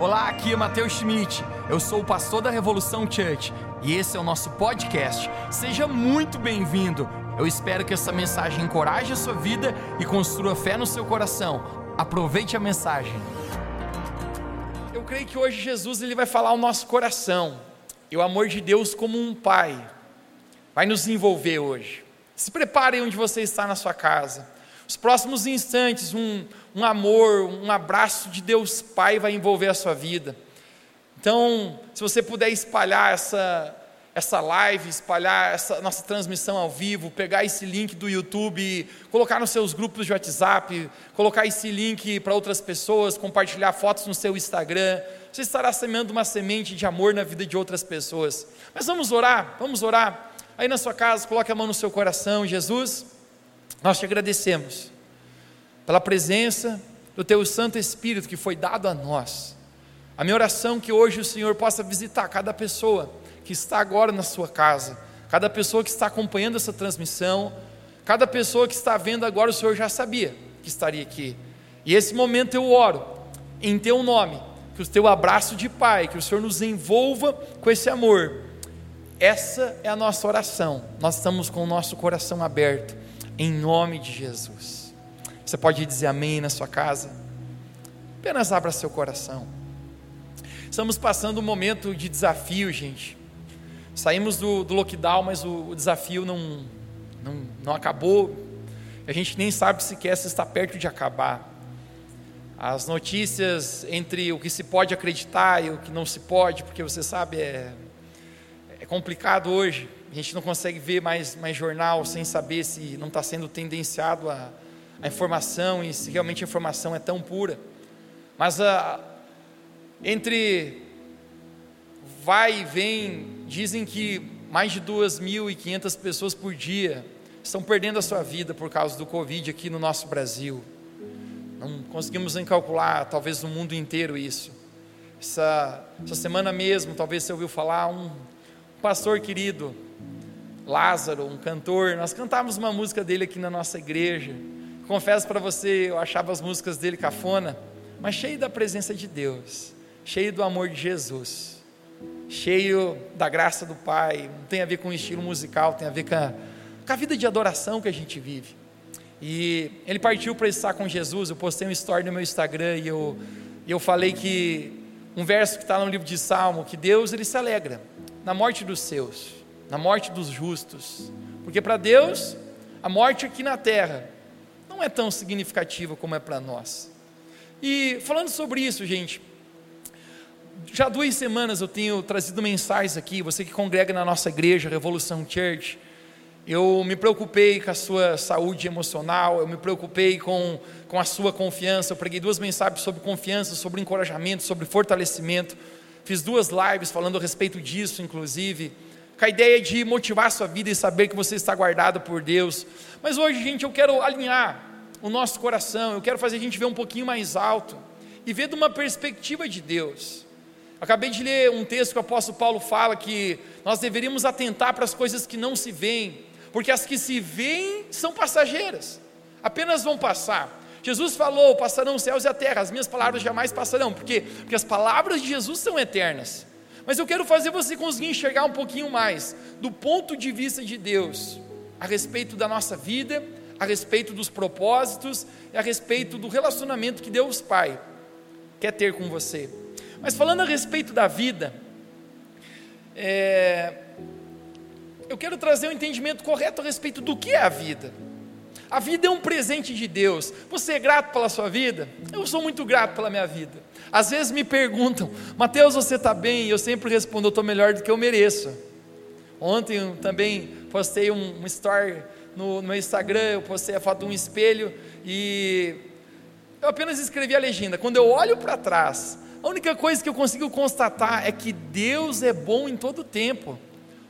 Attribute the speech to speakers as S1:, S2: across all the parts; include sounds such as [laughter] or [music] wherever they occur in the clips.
S1: Olá, aqui é Matheus Schmidt. Eu sou o pastor da Revolução Church e esse é o nosso podcast. Seja muito bem-vindo. Eu espero que essa mensagem encoraje a sua vida e construa fé no seu coração. Aproveite a mensagem. Eu creio que hoje Jesus ele vai falar ao nosso coração. E o amor de Deus como um pai vai nos envolver hoje. Se prepare onde você está na sua casa. Os próximos instantes, um, um amor, um abraço de Deus Pai vai envolver a sua vida. Então, se você puder espalhar essa, essa live, espalhar essa nossa transmissão ao vivo, pegar esse link do YouTube, colocar nos seus grupos de WhatsApp, colocar esse link para outras pessoas, compartilhar fotos no seu Instagram, você estará semeando uma semente de amor na vida de outras pessoas. Mas vamos orar, vamos orar. Aí na sua casa, coloque a mão no seu coração, Jesus, nós te agradecemos pela presença do Teu Santo Espírito que foi dado a nós. A minha oração é que hoje o Senhor possa visitar cada pessoa que está agora na sua casa, cada pessoa que está acompanhando essa transmissão, cada pessoa que está vendo agora, o Senhor já sabia que estaria aqui. E esse momento eu oro em Teu nome, que o Teu abraço de Pai, que o Senhor nos envolva com esse amor. Essa é a nossa oração. Nós estamos com o nosso coração aberto, em nome de Jesus. Você pode dizer amém na sua casa. Apenas abra seu coração. Estamos passando um momento de desafio, gente. Saímos do, do lockdown, mas o, o desafio não, não, não acabou. A gente nem sabe sequer se está perto de acabar. As notícias entre o que se pode acreditar e o que não se pode, porque você sabe, é, complicado hoje. A gente não consegue ver mais, mais jornal sem saber se não está sendo tendenciado a, a informação e se realmente a informação é tão pura. Mas a, ah, entre vai e vem, dizem que mais de 2.500 pessoas por dia estão perdendo a sua vida por causa do Covid aqui no nosso Brasil. Não conseguimos nem calcular, talvez no mundo inteiro, isso. Essa, essa semana mesmo, talvez você ouviu falar, um pastor querido, Lázaro, um cantor, nós cantávamos uma música dele aqui na nossa igreja. Confesso para você, eu achava as músicas dele cafona, mas cheio da presença de Deus, cheio do amor de Jesus, cheio da graça do Pai. Não tem a ver com o estilo musical, tem a ver com a, com a vida de adoração que a gente vive. E ele partiu para estar com Jesus. Eu postei um story no meu Instagram e eu, eu falei que um verso que está no livro de Salmo, que Deus ele se alegra na morte dos seus, na morte dos justos, porque para Deus a morte aqui na terra não é tão significativa como é para nós. E falando sobre isso, gente, já duas semanas eu tenho trazido mensagens aqui, você que congrega na nossa igreja, Revolução Church, eu me preocupei com a sua saúde emocional, eu me preocupei com, com a sua confiança. Eu preguei duas mensagens sobre confiança, sobre encorajamento, sobre fortalecimento. Fiz duas lives falando a respeito disso, inclusive, com a ideia de motivar a sua vida e saber que você está guardado por Deus. Mas hoje, gente, eu quero alinhar o nosso coração, eu quero fazer a gente ver um pouquinho mais alto e ver de uma perspectiva de Deus. Acabei de ler um texto que o apóstolo Paulo fala que nós deveríamos atentar para as coisas que não se veem, porque as que se veem são passageiras, apenas vão passar. Jesus falou: passarão os céus e a terra, as minhas palavras jamais passarão, porque, porque as palavras de Jesus são eternas. Mas eu quero fazer você conseguir enxergar um pouquinho mais do ponto de vista de Deus a respeito da nossa vida a respeito dos propósitos e a respeito do relacionamento que Deus Pai quer ter com você. Mas falando a respeito da vida, é, eu quero trazer um entendimento correto a respeito do que é a vida. A vida é um presente de Deus. Você é grato pela sua vida? Eu sou muito grato pela minha vida. Às vezes me perguntam, Mateus, você está bem? E eu sempre respondo, eu estou melhor do que eu mereço. Ontem também postei um, um story no, no meu Instagram, eu postei a foto de um espelho e eu apenas escrevi a legenda. Quando eu olho para trás, a única coisa que eu consigo constatar é que Deus é bom em todo tempo.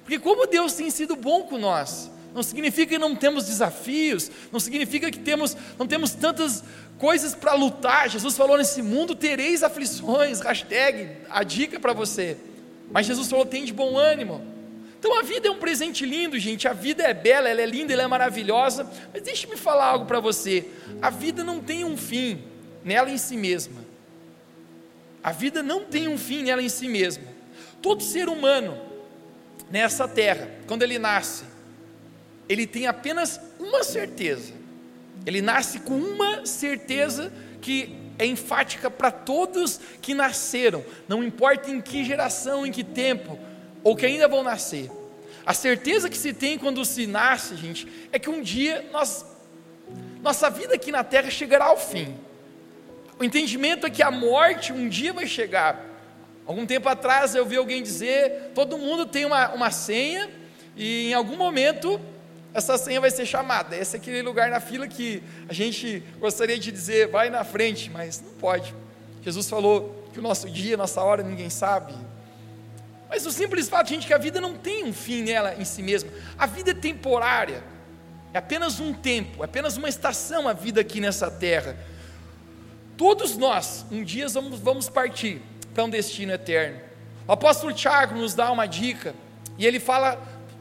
S1: Porque como Deus tem sido bom com nós, não significa que não temos desafios, não significa que temos, não temos tantas coisas para lutar. Jesus falou nesse mundo tereis aflições, hashtag, a dica para você. Mas Jesus falou, tem de bom ânimo. Então a vida é um presente lindo, gente. A vida é bela, ela é linda, ela é maravilhosa. Mas deixe-me falar algo para você. A vida não tem um fim nela em si mesma. A vida não tem um fim nela em si mesma. Todo ser humano nessa terra, quando ele nasce, ele tem apenas uma certeza. Ele nasce com uma certeza que é enfática para todos que nasceram, não importa em que geração, em que tempo, ou que ainda vão nascer. A certeza que se tem quando se nasce, gente, é que um dia nós, nossa vida aqui na terra chegará ao fim. O entendimento é que a morte um dia vai chegar. Algum tempo atrás eu vi alguém dizer: todo mundo tem uma, uma senha, e em algum momento essa senha vai ser chamada. Esse é aquele lugar na fila que a gente gostaria de dizer, vai na frente, mas não pode. Jesus falou que o nosso dia, nossa hora, ninguém sabe. Mas o simples fato, gente, que a vida não tem um fim nela em si mesma. A vida é temporária. É apenas um tempo, é apenas uma estação a vida aqui nessa terra. Todos nós, um dia vamos, vamos partir para um destino eterno. O apóstolo Tiago nos dá uma dica, e ele fala: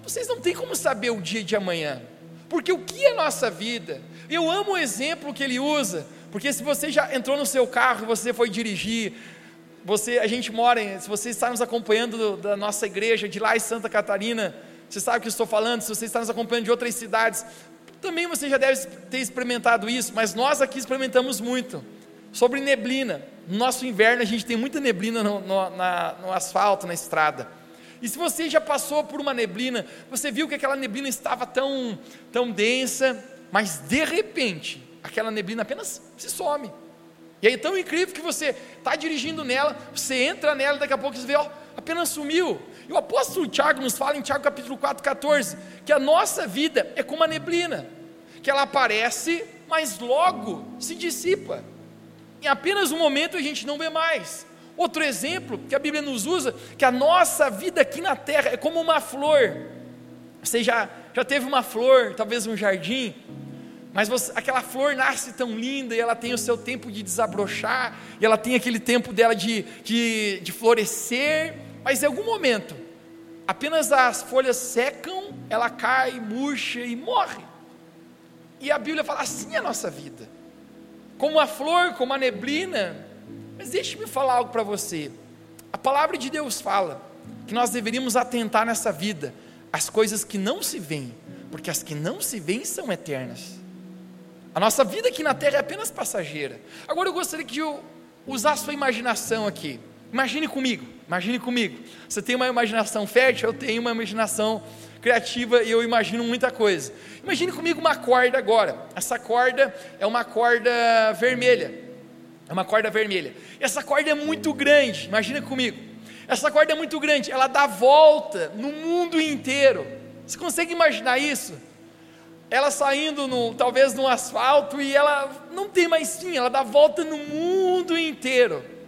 S1: vocês não têm como saber o dia de amanhã, porque o que é nossa vida? Eu amo o exemplo que ele usa, porque se você já entrou no seu carro, você foi dirigir, você, a gente mora, se você está nos acompanhando da nossa igreja de lá em Santa Catarina, você sabe o que eu estou falando, se você está nos acompanhando de outras cidades, também você já deve ter experimentado isso, mas nós aqui experimentamos muito. Sobre neblina, no nosso inverno a gente tem muita neblina no, no, na, no asfalto, na estrada. E se você já passou por uma neblina, você viu que aquela neblina estava tão, tão densa, mas de repente, aquela neblina apenas se some. E aí é tão incrível que você está dirigindo nela, você entra nela e daqui a pouco você vê, ó, apenas sumiu. E o apóstolo Tiago nos fala em Tiago capítulo 4, 14, que a nossa vida é como a neblina, que ela aparece, mas logo se dissipa. Em apenas um momento a gente não vê mais. Outro exemplo que a Bíblia nos usa, que a nossa vida aqui na terra é como uma flor. Você já, já teve uma flor, talvez um jardim, mas você, aquela flor nasce tão linda e ela tem o seu tempo de desabrochar, e ela tem aquele tempo dela de, de, de florescer, mas em algum momento, apenas as folhas secam, ela cai, murcha e morre. E a Bíblia fala assim é a nossa vida como a flor, como a neblina. Mas deixe-me falar algo para você. A palavra de Deus fala que nós deveríamos atentar nessa vida às coisas que não se veem, porque as que não se veem são eternas. A nossa vida aqui na terra é apenas passageira. Agora eu gostaria que eu usar sua imaginação aqui. Imagine comigo, imagine comigo. Você tem uma imaginação fértil, eu tenho uma imaginação criativa e eu imagino muita coisa. Imagine comigo uma corda agora. Essa corda é uma corda vermelha. É uma corda vermelha. Essa corda é muito grande. Imagina comigo. Essa corda é muito grande. Ela dá volta no mundo inteiro. Você consegue imaginar isso? Ela saindo no, talvez no asfalto e ela não tem mais fim. Ela dá volta no mundo inteiro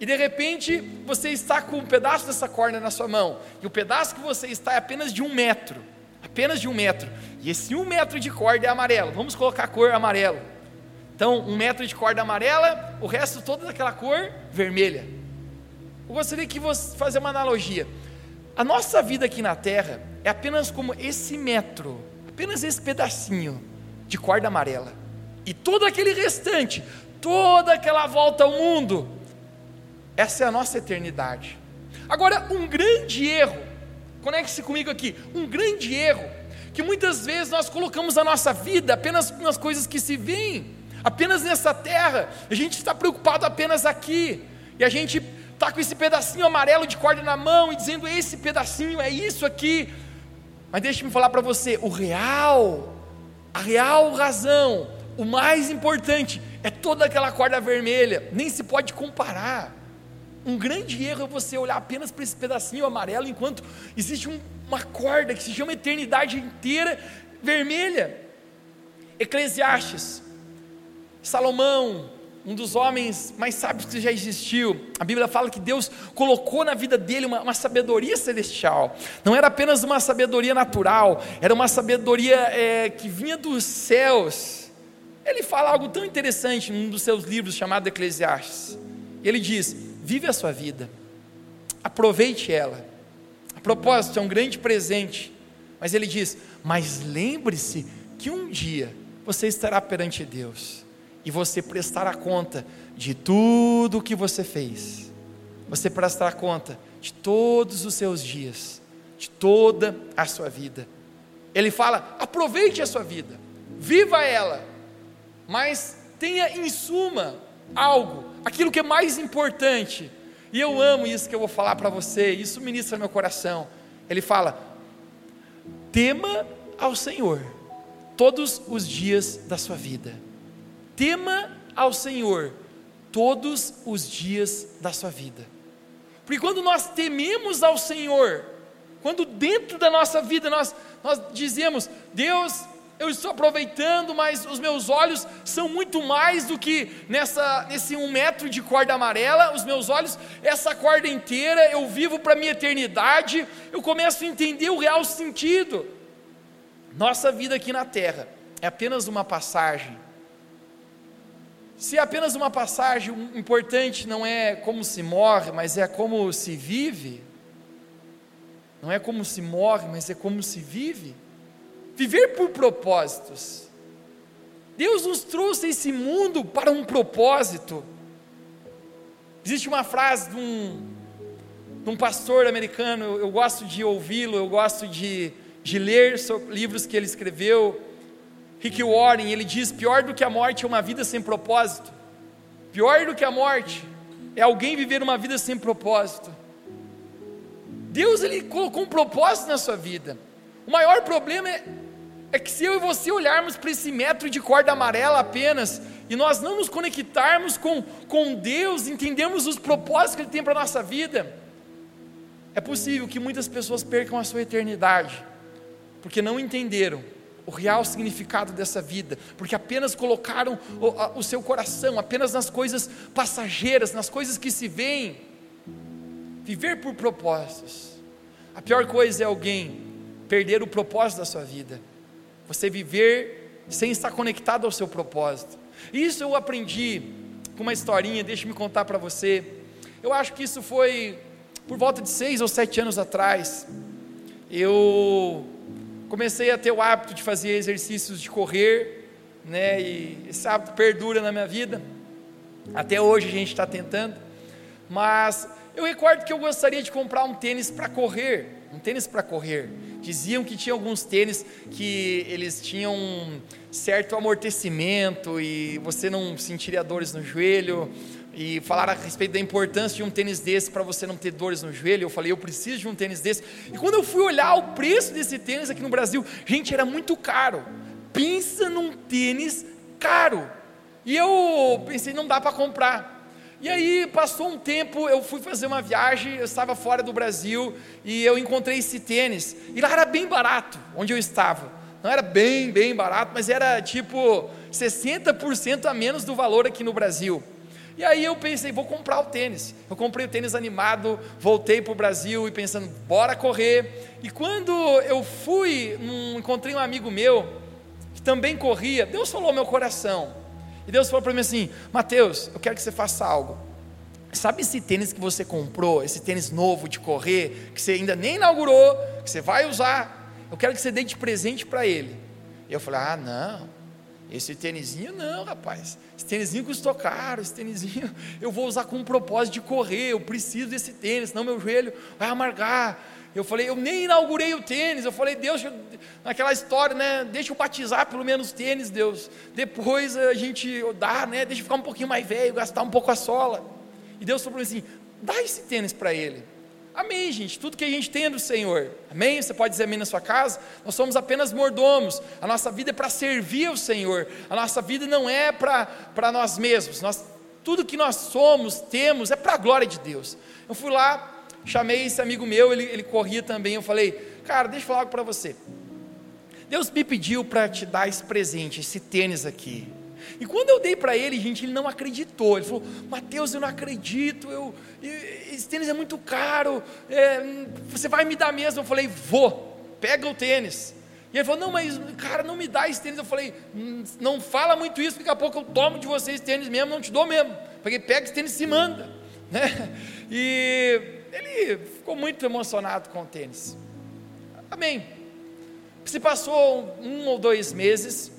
S1: e de repente você está com um pedaço dessa corda na sua mão, e o pedaço que você está é apenas de um metro, apenas de um metro, e esse um metro de corda é amarelo, vamos colocar a cor amarelo. Então, um metro de corda amarela, o resto todo daquela cor vermelha. Eu gostaria que você fazer uma analogia. A nossa vida aqui na Terra é apenas como esse metro, apenas esse pedacinho de corda amarela. E todo aquele restante, toda aquela volta ao mundo, essa é a nossa eternidade. Agora, um grande erro, conecte-se comigo aqui, um grande erro, que muitas vezes nós colocamos a nossa vida apenas nas coisas que se veem, apenas nessa terra, a gente está preocupado apenas aqui, e a gente está com esse pedacinho amarelo de corda na mão e dizendo: esse pedacinho é isso aqui. Mas deixe-me falar para você: o real, a real razão, o mais importante, é toda aquela corda vermelha, nem se pode comparar. Um grande erro é você olhar apenas para esse pedacinho amarelo, enquanto existe um, uma corda que se chama eternidade inteira vermelha. Eclesiastes, Salomão, um dos homens mais sábios que já existiu, a Bíblia fala que Deus colocou na vida dele uma, uma sabedoria celestial, não era apenas uma sabedoria natural, era uma sabedoria é, que vinha dos céus. Ele fala algo tão interessante num dos seus livros chamado Eclesiastes. Ele diz: Vive a sua vida, aproveite ela. A propósito, é um grande presente, mas ele diz: Mas lembre-se que um dia você estará perante Deus, e você prestará conta de tudo o que você fez. Você prestará conta de todos os seus dias, de toda a sua vida. Ele fala: aproveite a sua vida, viva ela, mas tenha em suma algo, aquilo que é mais importante. E eu amo isso que eu vou falar para você, isso ministra meu coração. Ele fala: tema ao Senhor todos os dias da sua vida. Tema ao Senhor todos os dias da sua vida. Porque quando nós tememos ao Senhor, quando dentro da nossa vida nós, nós dizemos, Deus, eu estou aproveitando, mas os meus olhos são muito mais do que nessa, nesse um metro de corda amarela, os meus olhos, essa corda inteira, eu vivo para a minha eternidade, eu começo a entender o real sentido. Nossa vida aqui na terra é apenas uma passagem. Se é apenas uma passagem, importante não é como se morre, mas é como se vive. Não é como se morre, mas é como se vive. Viver por propósitos. Deus nos trouxe esse mundo para um propósito. Existe uma frase de um, de um pastor americano, eu, eu gosto de ouvi-lo, eu gosto de de ler livros que ele escreveu. Rick Warren, ele diz: pior do que a morte é uma vida sem propósito. Pior do que a morte é alguém viver uma vida sem propósito. Deus ele colocou um propósito na sua vida. O maior problema é, é que se eu e você olharmos para esse metro de corda amarela apenas e nós não nos conectarmos com, com Deus, entendemos os propósitos que Ele tem para a nossa vida, é possível que muitas pessoas percam a sua eternidade porque não entenderam o real significado dessa vida, porque apenas colocaram o, o, seu coração apenas nas coisas passageiras, nas coisas que se veem. Viver por propósitos. A pior coisa é alguém perder o propósito da sua vida. Você viver sem estar conectado ao seu propósito. Isso eu aprendi com uma historinha, deixa me contar para você. Eu acho que isso foi por volta de seis ou sete anos atrás. Eu comecei a ter o hábito de fazer exercícios de correr, né? E esse hábito perdura na minha vida. Até hoje a gente está tentando, mas eu recordo que eu gostaria de comprar um tênis para correr, um tênis para correr. Diziam que tinha alguns tênis que eles tinham um certo amortecimento e você não sentiria dores no joelho e falaram a respeito da importância de um tênis desse para você não ter dores no joelho. Eu falei, eu preciso de um tênis desse. E quando eu fui olhar o preço desse tênis aqui no Brasil, gente, era muito caro. Pensa num tênis caro. E eu pensei, não dá para comprar. E aí passou um tempo, eu fui fazer uma viagem, eu estava fora do Brasil e eu encontrei esse tênis. E lá era bem barato, onde eu estava. Não era bem, bem barato, mas era tipo 60% a menos do valor aqui no Brasil. E aí eu pensei, vou comprar o tênis. Eu comprei o tênis animado, voltei para o Brasil e pensando, bora correr. E quando eu fui, um, encontrei um amigo meu que também corria, Deus falou ao meu coração. E Deus falou para mim assim: Mateus, eu quero que você faça algo. Sabe esse tênis que você comprou, esse tênis novo de correr, que você ainda nem inaugurou, que você vai usar? Eu quero que você dê de presente para ele. E eu falei: Ah, não, esse tênisinho não, rapaz. Esse tênisinho custou caro, esse tênisinho [laughs] eu vou usar com um propósito de correr, eu preciso desse tênis, senão meu joelho vai amargar. Eu falei, eu nem inaugurei o tênis, eu falei, Deus, naquela história, né? Deixa eu batizar pelo menos o tênis, Deus. Depois a gente dá, né? Deixa eu ficar um pouquinho mais velho, gastar um pouco a sola. E Deus falou assim: dá esse tênis para ele. Amém, gente. Tudo que a gente tem é do Senhor. Amém? Você pode dizer amém na sua casa? Nós somos apenas mordomos. A nossa vida é para servir ao Senhor. A nossa vida não é para nós mesmos. Nós, tudo que nós somos, temos, é para a glória de Deus. Eu fui lá, chamei esse amigo meu, ele, ele corria também. Eu falei, cara, deixa eu falar algo para você. Deus me pediu para te dar esse presente, esse tênis aqui. E quando eu dei para ele, gente, ele não acreditou. Ele falou: Mateus, eu não acredito, eu, esse tênis é muito caro, é, você vai me dar mesmo? Eu falei: Vou, pega o tênis. E ele falou: Não, mas cara, não me dá esse tênis. Eu falei: hum, Não fala muito isso, daqui a pouco eu tomo de você esse tênis mesmo, não te dou mesmo. Porque pega esse tênis e se manda. [laughs] Né? E ele ficou muito emocionado com o tênis. Amém. Se passou um ou dois meses,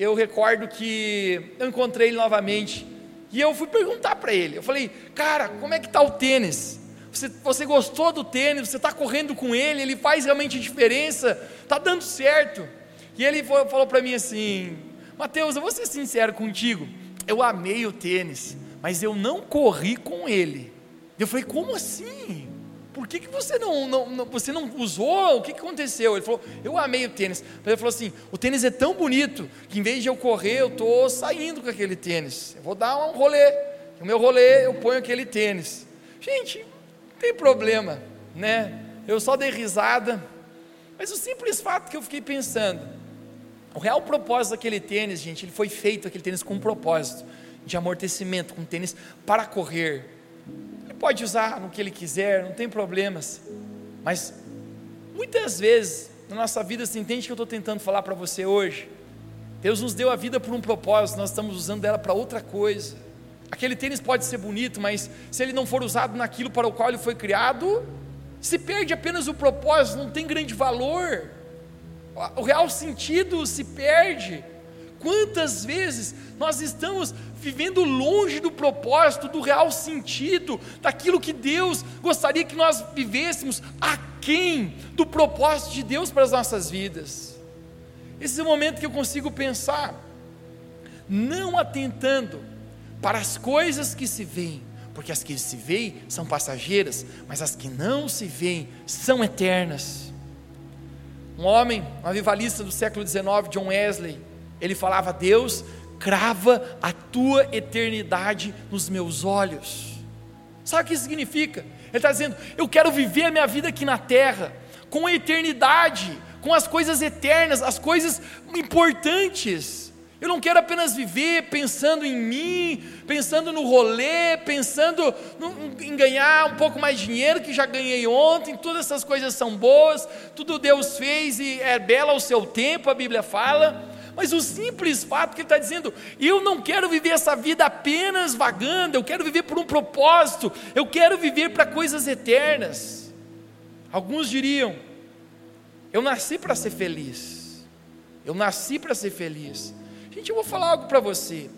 S1: eu recordo que eu encontrei ele novamente e eu fui perguntar para ele. Eu falei, cara, como é que está o tênis? Você, você gostou do tênis? Você está correndo com ele? Ele faz realmente diferença? Está dando certo? E ele falou para mim assim: Mateus, eu vou ser sincero contigo. Eu amei o tênis, mas eu não corri com ele. Eu falei, como assim? Por que, que você não, não, não, você não usou? O que, que aconteceu? Ele falou, eu amei o tênis. Mas ele falou assim: o tênis é tão bonito que em vez de eu correr, eu estou saindo com aquele tênis. Eu vou dar um rolê. O meu rolê, eu ponho aquele tênis. Gente, não tem problema, né? Eu só dei risada. Mas o simples fato que eu fiquei pensando, o real propósito daquele tênis, gente, ele foi feito aquele tênis com um propósito de amortecimento, com tênis para correr. Pode usar no que ele quiser, não tem problemas. Mas muitas vezes na nossa vida, você entende que eu estou tentando falar para você hoje? Deus nos deu a vida por um propósito, nós estamos usando ela para outra coisa. Aquele tênis pode ser bonito, mas se ele não for usado naquilo para o qual ele foi criado, se perde apenas o propósito, não tem grande valor o real sentido se perde. Quantas vezes nós estamos vivendo longe do propósito, do real sentido, daquilo que Deus gostaria que nós vivêssemos, aquém do propósito de Deus para as nossas vidas. Esse é o momento que eu consigo pensar, não atentando para as coisas que se veem, porque as que se veem são passageiras, mas as que não se veem são eternas. Um homem, um avivalista do século XIX, John Wesley, ele falava: Deus, crava a tua eternidade nos meus olhos. Sabe o que isso significa? Ele está dizendo: eu quero viver a minha vida aqui na terra, com a eternidade, com as coisas eternas, as coisas importantes. Eu não quero apenas viver pensando em mim, pensando no rolê, pensando em ganhar um pouco mais de dinheiro que já ganhei ontem. Todas essas coisas são boas, tudo Deus fez e é bela ao seu tempo, a Bíblia fala. Mas o simples fato que ele está dizendo, eu não quero viver essa vida apenas vagando, eu quero viver por um propósito, eu quero viver para coisas eternas. Alguns diriam, eu nasci para ser feliz, eu nasci para ser feliz. Gente, eu vou falar algo para você.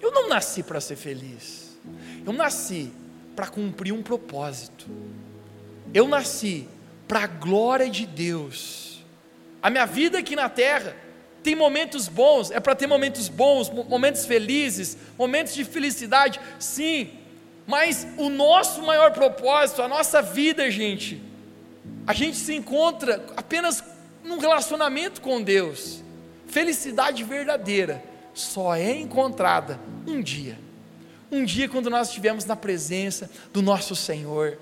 S1: Eu não nasci para ser feliz. Eu nasci para cumprir um propósito. Eu nasci para a glória de Deus. A minha vida aqui na terra tem momentos bons, é para ter momentos bons, momentos felizes, momentos de felicidade, sim. Mas o nosso maior propósito, a nossa vida, gente, a gente se encontra apenas num relacionamento com Deus. Felicidade verdadeira só é encontrada um dia. Um dia quando nós estivermos na presença do nosso Senhor.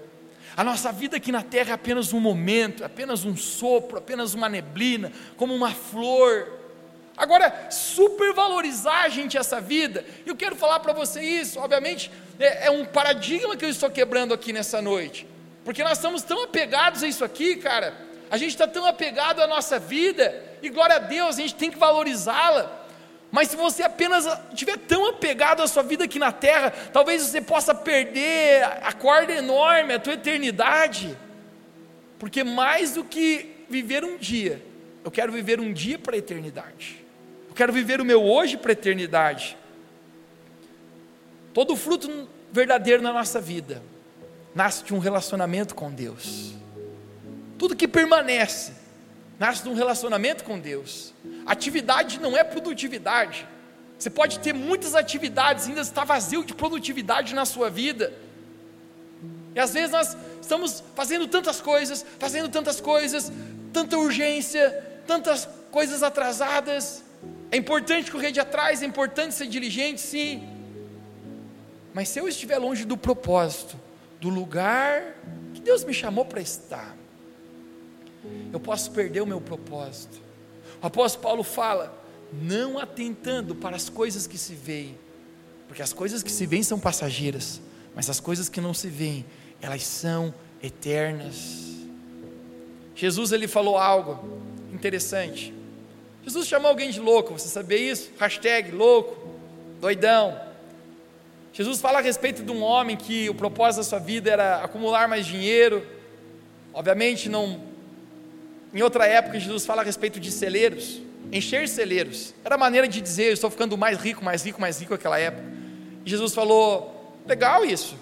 S1: A nossa vida aqui na terra é apenas um momento, apenas um sopro, apenas uma neblina, como uma flor. Agora, supervalorizar, gente, essa vida, eu quero falar para você isso, obviamente, é, é um paradigma que eu estou quebrando aqui nessa noite, porque nós estamos tão apegados a isso aqui, cara, a gente está tão apegado à nossa vida, e glória a Deus, a gente tem que valorizá-la. Mas se você apenas estiver tão apegado à sua vida aqui na terra, talvez você possa perder a corda enorme, a tua eternidade. Porque mais do que viver um dia, eu quero viver um dia para a eternidade. Quero viver o meu hoje para a eternidade. Todo fruto verdadeiro na nossa vida nasce de um relacionamento com Deus. Tudo que permanece nasce de um relacionamento com Deus. Atividade não é produtividade. Você pode ter muitas atividades ainda estar vazio de produtividade na sua vida. E às vezes nós estamos fazendo tantas coisas, fazendo tantas coisas, tanta urgência, tantas coisas atrasadas. É importante correr de atrás, é importante ser diligente, sim. Mas se eu estiver longe do propósito, do lugar que Deus me chamou para estar, eu posso perder o meu propósito. O apóstolo Paulo fala: não atentando para as coisas que se veem, porque as coisas que se veem são passageiras, mas as coisas que não se veem, elas são eternas. Jesus ele falou algo interessante. Jesus chamou alguém de louco, você sabia isso? Hashtag louco, doidão. Jesus fala a respeito de um homem que o propósito da sua vida era acumular mais dinheiro. Obviamente não em outra época, Jesus fala a respeito de celeiros. encher celeiros. Era a maneira de dizer, eu estou ficando mais rico, mais rico, mais rico naquela época. E Jesus falou: legal isso,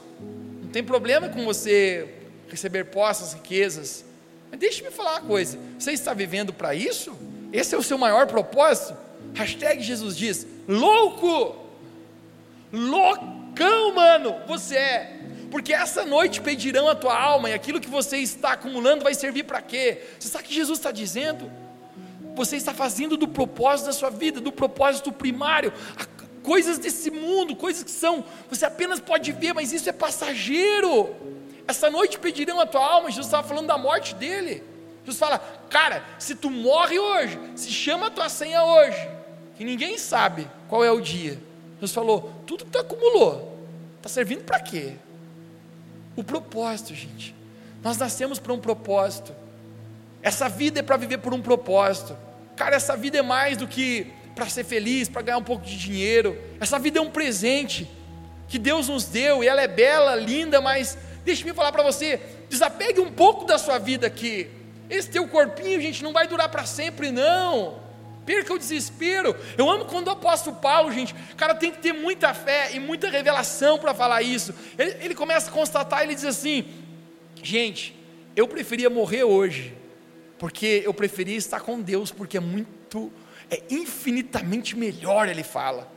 S1: não tem problema com você receber posses, riquezas. Mas deixe-me falar uma coisa: você está vivendo para isso? Esse é o seu maior propósito? Hashtag Jesus diz: louco, loucão, mano, você é. Porque essa noite pedirão a tua alma e aquilo que você está acumulando vai servir para quê? Você sabe o que Jesus está dizendo? Você está fazendo do propósito da sua vida, do propósito primário, coisas desse mundo, coisas que são, você apenas pode ver, mas isso é passageiro. Essa noite pedirão a tua alma, Jesus estava falando da morte dele. Jesus fala, cara, se tu morre hoje, se chama a tua senha hoje, que ninguém sabe qual é o dia. Jesus falou, tudo que tu acumulou, está servindo para quê? O propósito, gente. Nós nascemos para um propósito. Essa vida é para viver por um propósito. Cara, essa vida é mais do que para ser feliz, para ganhar um pouco de dinheiro. Essa vida é um presente que Deus nos deu e ela é bela, linda, mas deixe-me falar para você, desapegue um pouco da sua vida aqui. Esse teu corpinho, gente, não vai durar para sempre, não. Perca o desespero. Eu amo quando o apóstolo Paulo, gente, o cara tem que ter muita fé e muita revelação para falar isso. Ele, ele começa a constatar, ele diz assim: gente, eu preferia morrer hoje, porque eu preferia estar com Deus, porque é muito, é infinitamente melhor, ele fala.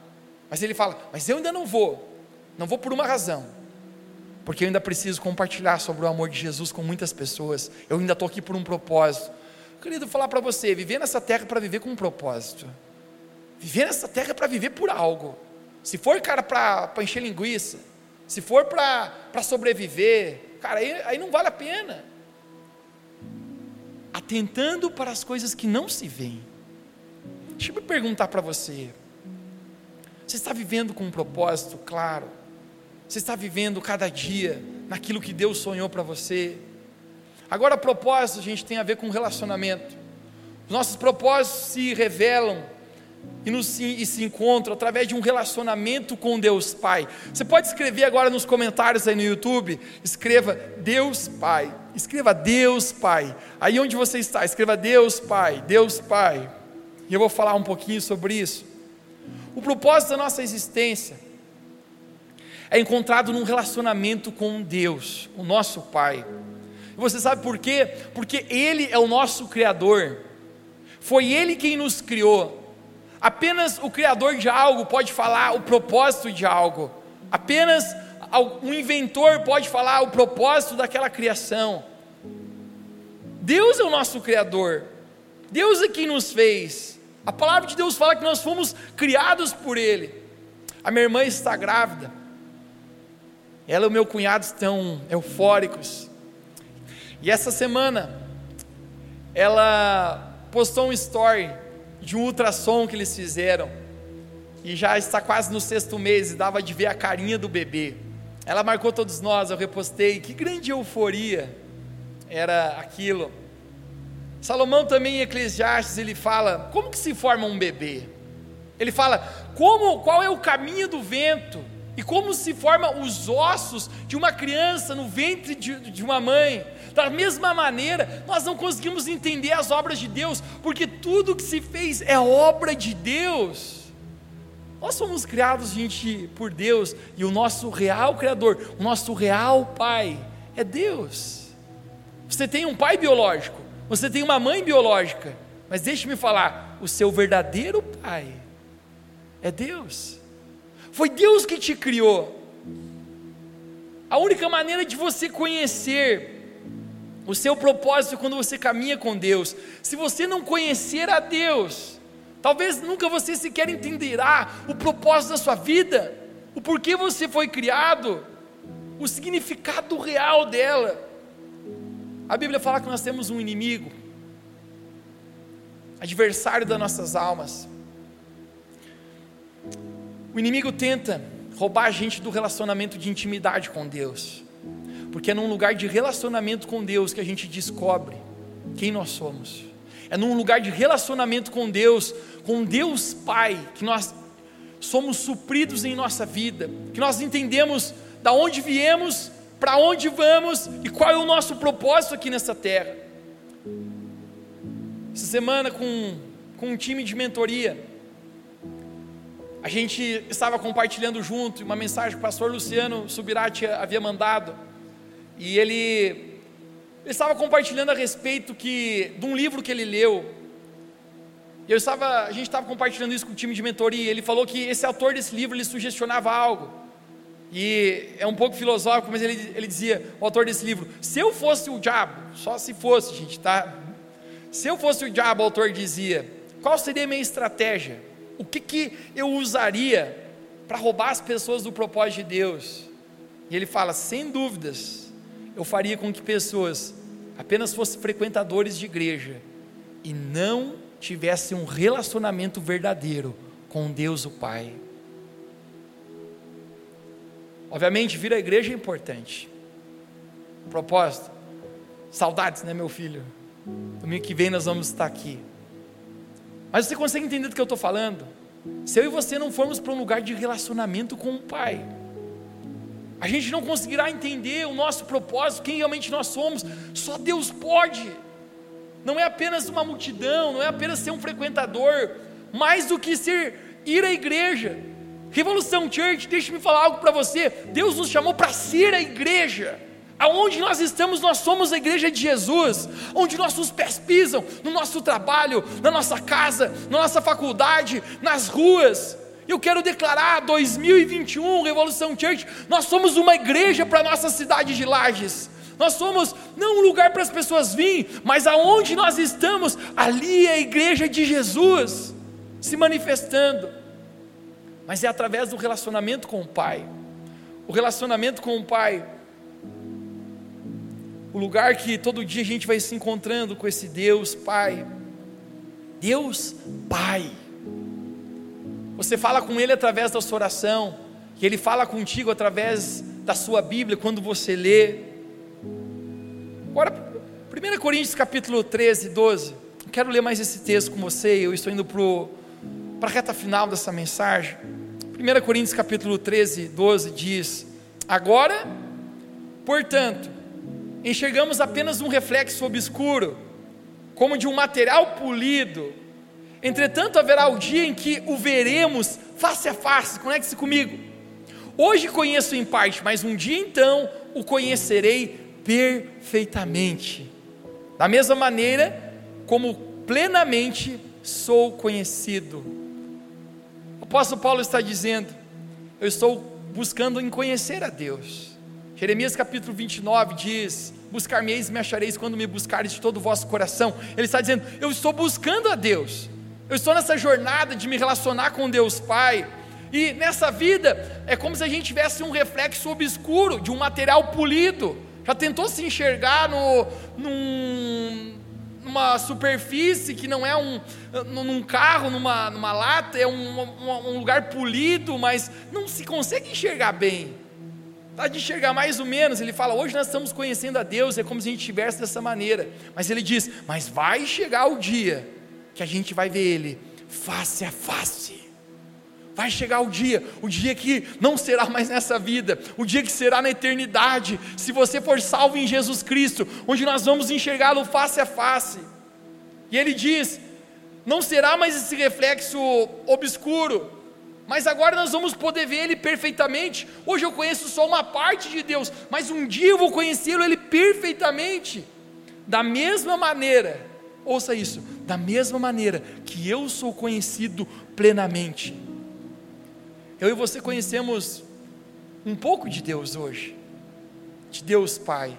S1: Mas ele fala, mas eu ainda não vou, não vou por uma razão, porque eu ainda preciso compartilhar sobre o amor de Jesus com muitas pessoas, eu ainda estou aqui por um propósito. Querido, falar para você, viver nessa terra é para viver com um propósito. Viver nessa terra é para viver por algo. Se for, cara, para encher linguiça, se for para sobreviver, cara, aí, aí não vale a pena. Atentando para as coisas que não se veem. Deixa eu perguntar para você: você está vivendo com um propósito claro? Você está vivendo cada dia naquilo que Deus sonhou para você? Agora, propósito, a gente tem a ver com relacionamento. Os nossos propósitos se revelam e, nos, e se encontram através de um relacionamento com Deus Pai. Você pode escrever agora nos comentários aí no YouTube, escreva Deus Pai, escreva Deus Pai. Aí onde você está, escreva Deus Pai, Deus Pai. E eu vou falar um pouquinho sobre isso. O propósito da nossa existência é encontrado num relacionamento com Deus, o nosso Pai. Você sabe por quê? Porque Ele é o nosso Criador, foi Ele quem nos criou. Apenas o Criador de algo pode falar o propósito de algo, apenas um inventor pode falar o propósito daquela criação. Deus é o nosso Criador, Deus é quem nos fez. A palavra de Deus fala que nós fomos criados por Ele. A minha irmã está grávida, ela e o meu cunhado estão eufóricos, e essa semana, ela postou um story de um ultrassom que eles fizeram. E já está quase no sexto mês e dava de ver a carinha do bebê. Ela marcou todos nós, eu repostei. Que grande euforia era aquilo. Salomão também em Eclesiastes ele fala como que se forma um bebê. Ele fala como, qual é o caminho do vento e como se formam os ossos de uma criança no ventre de, de uma mãe. Da mesma maneira, nós não conseguimos entender as obras de Deus, porque tudo que se fez é obra de Deus. Nós somos criados, gente, por Deus, e o nosso real Criador, o nosso real Pai é Deus. Você tem um pai biológico, você tem uma mãe biológica, mas deixe-me falar, o seu verdadeiro Pai é Deus. Foi Deus que te criou. A única maneira de você conhecer o seu propósito é quando você caminha com Deus. Se você não conhecer a Deus, talvez nunca você sequer entenderá o propósito da sua vida, o porquê você foi criado, o significado real dela. A Bíblia fala que nós temos um inimigo, adversário das nossas almas. O inimigo tenta roubar a gente do relacionamento de intimidade com Deus porque é num lugar de relacionamento com Deus que a gente descobre quem nós somos. É num lugar de relacionamento com Deus, com Deus Pai, que nós somos supridos em nossa vida, que nós entendemos da onde viemos, para onde vamos e qual é o nosso propósito aqui nessa terra. Essa semana, com, com um time de mentoria. A gente estava compartilhando junto uma mensagem que o pastor Luciano Subirati havia mandado. E ele, ele estava compartilhando a respeito que, de um livro que ele leu. E eu estava, a gente estava compartilhando isso com o time de mentoria. Ele falou que esse autor desse livro ele sugestionava algo. E é um pouco filosófico, mas ele, ele dizia, o autor desse livro, se eu fosse o diabo, só se fosse, gente, tá? Se eu fosse o diabo, o autor dizia, qual seria a minha estratégia? O que, que eu usaria para roubar as pessoas do propósito de Deus? E ele fala: sem dúvidas, eu faria com que pessoas apenas fossem frequentadores de igreja e não tivessem um relacionamento verdadeiro com Deus o Pai. Obviamente, vir à igreja é importante. Propósito, saudades, né, meu filho? Domingo que vem nós vamos estar aqui. Mas você consegue entender do que eu estou falando? Se eu e você não formos para um lugar de relacionamento com o Pai, a gente não conseguirá entender o nosso propósito, quem realmente nós somos. Só Deus pode. Não é apenas uma multidão, não é apenas ser um frequentador, mais do que ser ir à igreja. Revolução Church, deixe-me falar algo para você. Deus nos chamou para ser a igreja. Aonde nós estamos, nós somos a igreja de Jesus, onde nossos pés pisam, no nosso trabalho, na nossa casa, na nossa faculdade, nas ruas. Eu quero declarar 2021, Revolução Church, nós somos uma igreja para a nossa cidade de Lages. Nós somos não um lugar para as pessoas virem, mas aonde nós estamos, ali é a igreja de Jesus se manifestando. Mas é através do relacionamento com o Pai. O relacionamento com o Pai o lugar que todo dia a gente vai se encontrando com esse Deus Pai. Deus Pai. Você fala com Ele através da sua oração, e Ele fala contigo através da sua Bíblia quando você lê. Agora, 1 Coríntios capítulo 13, 12. Eu quero ler mais esse texto com você, eu estou indo para a reta final dessa mensagem. 1 Coríntios capítulo 13, 12 diz: Agora, portanto, enxergamos apenas um reflexo obscuro, como de um material polido. Entretanto, haverá o dia em que o veremos face a face. Conecte-se comigo. Hoje conheço em parte, mas um dia então o conhecerei perfeitamente. Da mesma maneira como plenamente sou conhecido. O apóstolo Paulo está dizendo: Eu estou buscando em conhecer a Deus. Jeremias capítulo 29 diz: Buscar-me-eis e me achareis quando me buscareis de todo o vosso coração. Ele está dizendo: Eu estou buscando a Deus, eu estou nessa jornada de me relacionar com Deus Pai. E nessa vida é como se a gente tivesse um reflexo obscuro de um material polido. Já tentou se enxergar no, num, numa superfície que não é um num carro, numa, numa lata, é um, um, um lugar polido, mas não se consegue enxergar bem de enxergar mais ou menos. Ele fala: hoje nós estamos conhecendo a Deus, é como se a gente estivesse dessa maneira. Mas ele diz: mas vai chegar o dia que a gente vai ver Ele face a face. Vai chegar o dia, o dia que não será mais nessa vida, o dia que será na eternidade, se você for salvo em Jesus Cristo, onde nós vamos enxergá-lo face a face. E ele diz: não será mais esse reflexo obscuro, mas agora nós vamos poder ver Ele perfeitamente. Hoje eu conheço só uma parte de Deus, mas um dia eu vou conhecê-lo Ele perfeitamente. Da mesma maneira, ouça isso, da mesma maneira que eu sou conhecido plenamente. Eu e você conhecemos um pouco de Deus hoje, de Deus Pai,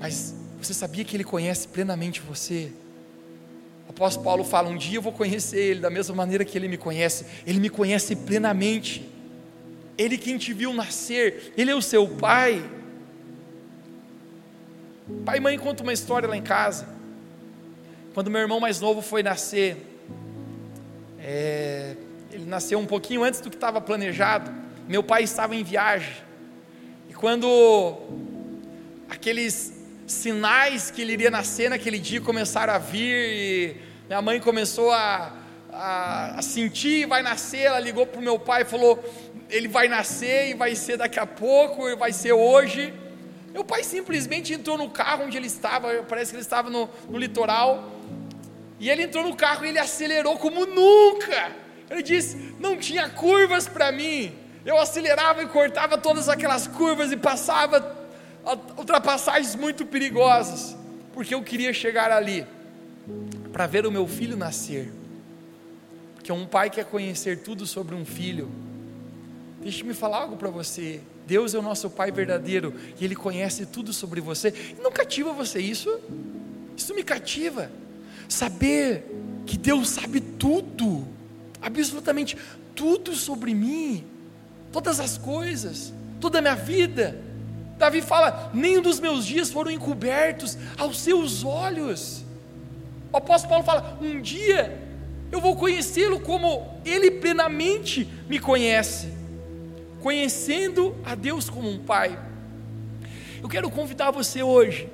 S1: mas você sabia que Ele conhece plenamente você? Apóstolo Paulo fala: Um dia eu vou conhecer Ele da mesma maneira que Ele me conhece, Ele me conhece plenamente. Ele quem te viu nascer, Ele é o seu pai. Pai e mãe conta uma história lá em casa. Quando meu irmão mais novo foi nascer, é, ele nasceu um pouquinho antes do que estava planejado. Meu pai estava em viagem. E quando aqueles sinais que ele iria nascer naquele dia começaram a vir, e minha mãe começou a, a, a sentir, vai nascer, ela ligou para o meu pai e falou, ele vai nascer e vai ser daqui a pouco, e vai ser hoje, meu pai simplesmente entrou no carro onde ele estava, parece que ele estava no, no litoral, E ele entrou no carro e ele acelerou como nunca. Ele disse: não tinha curvas para mim. Eu acelerava e cortava todas aquelas curvas e passava ultrapassagens muito perigosas, porque eu queria chegar ali para ver o meu filho nascer. Porque um pai quer conhecer tudo sobre um filho. Deixe-me falar algo para você. Deus é o nosso Pai verdadeiro e Ele conhece tudo sobre você. não cativa você isso? Isso me cativa. Saber que Deus sabe tudo, absolutamente tudo sobre mim, todas as coisas, toda a minha vida. Davi fala: nenhum dos meus dias foram encobertos aos seus olhos. O apóstolo Paulo fala: um dia eu vou conhecê-lo como ele plenamente me conhece, conhecendo a Deus como um Pai. Eu quero convidar você hoje,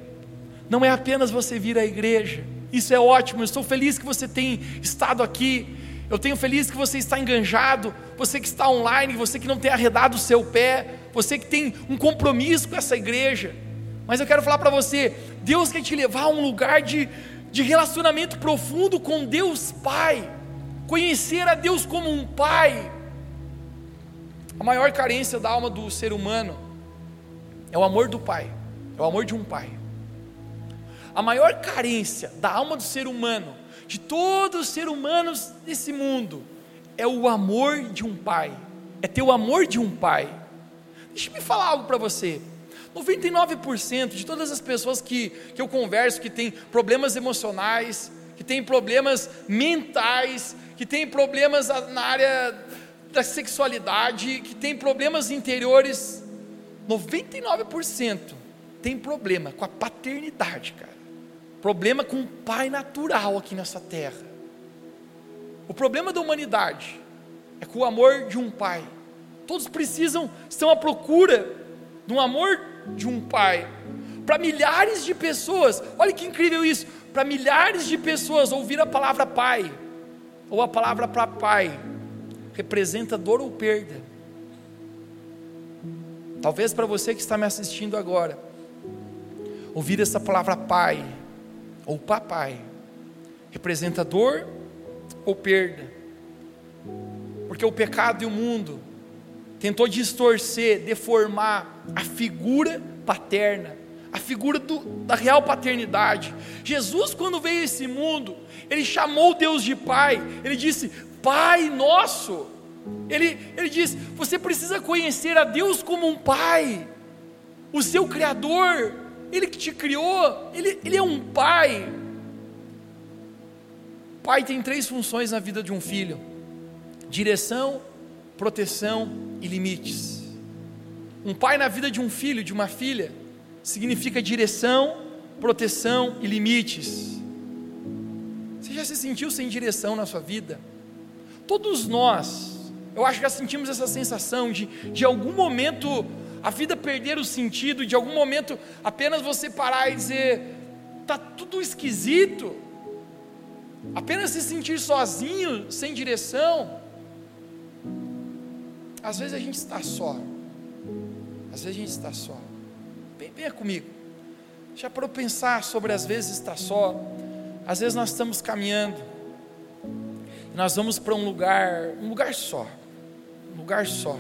S1: não é apenas você vir à igreja, isso é ótimo, eu estou feliz que você tem estado aqui, eu tenho feliz que você está enganjado, você que está online, você que não tem arredado o seu pé, você que tem um compromisso com essa igreja. Mas eu quero falar para você: Deus quer te levar a um lugar de, de relacionamento profundo com Deus Pai, conhecer a Deus como um Pai. A maior carência da alma do ser humano é o amor do Pai, é o amor de um Pai. A maior carência da alma do ser humano de todos os seres humanos desse mundo é o amor de um pai, é ter o amor de um pai. Deixa eu me falar algo para você. 99% de todas as pessoas que, que eu converso que têm problemas emocionais, que têm problemas mentais, que têm problemas na área da sexualidade, que têm problemas interiores, 99% tem problema com a paternidade, cara problema com o pai natural aqui nessa terra. O problema da humanidade é com o amor de um pai. Todos precisam, estão à procura de um amor de um pai. Para milhares de pessoas, olha que incrível isso. Para milhares de pessoas ouvir a palavra pai ou a palavra papai representa dor ou perda. Talvez para você que está me assistindo agora, ouvir essa palavra pai ou papai representa dor ou perda. Porque o pecado e o mundo tentou distorcer, deformar a figura paterna, a figura do, da real paternidade. Jesus, quando veio a esse mundo, ele chamou Deus de Pai, ele disse: Pai nosso. Ele, ele diz: Você precisa conhecer a Deus como um Pai, o seu Criador, ele que te criou, ele, ele é um pai. Pai tem três funções na vida de um filho: direção, proteção e limites. Um pai na vida de um filho, de uma filha, significa direção, proteção e limites. Você já se sentiu sem direção na sua vida? Todos nós, eu acho que já sentimos essa sensação de, de algum momento, a vida perder o sentido, de algum momento apenas você parar e dizer: está tudo esquisito, apenas se sentir sozinho, sem direção. Às vezes a gente está só, às vezes a gente está só. venha comigo, já para eu pensar sobre às vezes estar só. Às vezes nós estamos caminhando, nós vamos para um lugar, um lugar só, um lugar só